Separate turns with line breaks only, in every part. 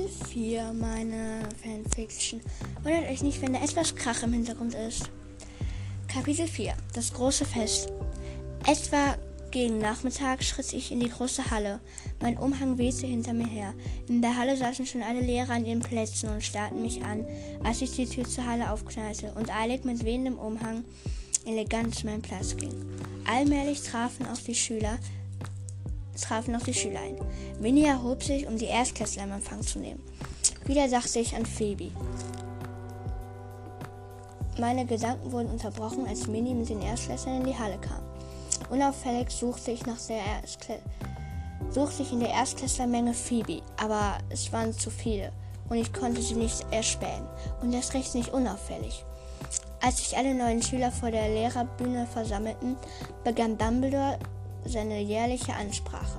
4, meine Fanfiction. Wundert euch nicht, wenn da etwas Krach im Hintergrund ist. Kapitel 4 Das große Fest. Etwa gegen Nachmittag schritt ich in die große Halle. Mein Umhang wehte hinter mir her. In der Halle saßen schon alle Lehrer an ihren Plätzen und starrten mich an, als ich die Tür zur Halle aufknallte und eilig mit wehendem Umhang elegant zu meinem Platz ging. Allmählich trafen auch die Schüler, trafen auch die Schüler ein. Minnie erhob sich, um die Erstklässler im Empfang zu nehmen. Wieder dachte ich an Phoebe. Meine Gedanken wurden unterbrochen, als Minnie mit den Erstklässlern in die Halle kam. Unauffällig suchte ich, nach der Erstkla suchte ich in der Erstklässlermenge Phoebe, aber es waren zu viele und ich konnte sie nicht erspähen und erst recht nicht unauffällig. Als sich alle neuen Schüler vor der Lehrerbühne versammelten, begann Dumbledore seine jährliche Ansprache.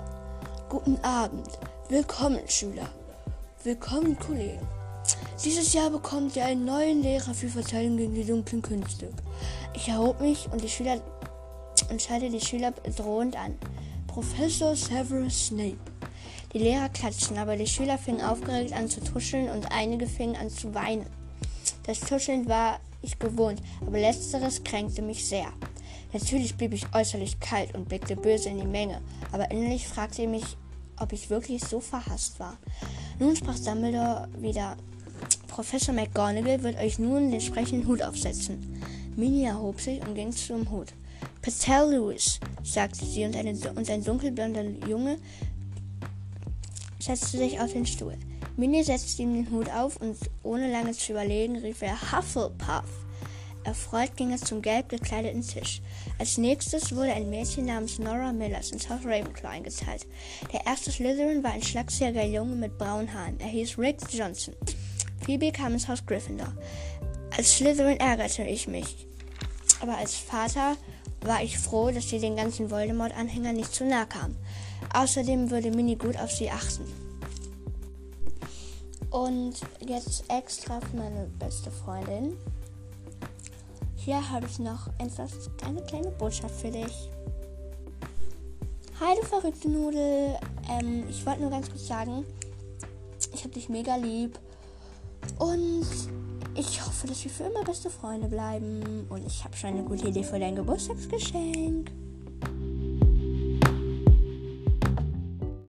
Guten Abend, willkommen Schüler, willkommen Kollegen. Dieses Jahr bekommt ihr einen neuen Lehrer für Verteidigung gegen die dunklen Künste. Ich erhob mich und die Schüler und die Schüler drohend an. Professor Severus Snape. Die Lehrer klatschten, aber die Schüler fingen aufgeregt an zu tuscheln und einige fingen an zu weinen. Das Tuscheln war ich gewohnt, aber letzteres kränkte mich sehr. Natürlich blieb ich äußerlich kalt und blickte böse in die Menge, aber innerlich fragte ich mich, ob ich wirklich so verhasst war. Nun sprach Dumbledore wieder. Professor McGonagall wird euch nun den sprechenden Hut aufsetzen. Minnie erhob sich und ging zum Hut. Patel Lewis, sagte sie, und, eine, und ein dunkelblonder Junge setzte sich auf den Stuhl. Minnie setzte ihm den Hut auf und ohne lange zu überlegen rief er Hufflepuff. Erfreut ging er zum gelb gekleideten Tisch. Als nächstes wurde ein Mädchen namens Nora Millers ins Haus Ravenclaw eingeteilt. Der erste Slytherin war ein schlagsiger Junge mit braunen Haaren. Er hieß Rick Johnson. Phoebe kam ins Haus Gryffindor. Als Slytherin ärgerte ich mich. Aber als Vater war ich froh, dass sie den ganzen Voldemort-Anhängern nicht zu nahe kam. Außerdem würde Minnie gut auf sie achten. Und jetzt extra für meine beste Freundin. Hier habe ich noch etwas, eine kleine Botschaft für dich. Hi, du verrückte Nudel. Ähm, ich wollte nur ganz kurz sagen, ich habe dich mega lieb. Und ich hoffe, dass wir für immer beste Freunde bleiben. Und ich habe schon eine gute Idee für dein Geburtstagsgeschenk.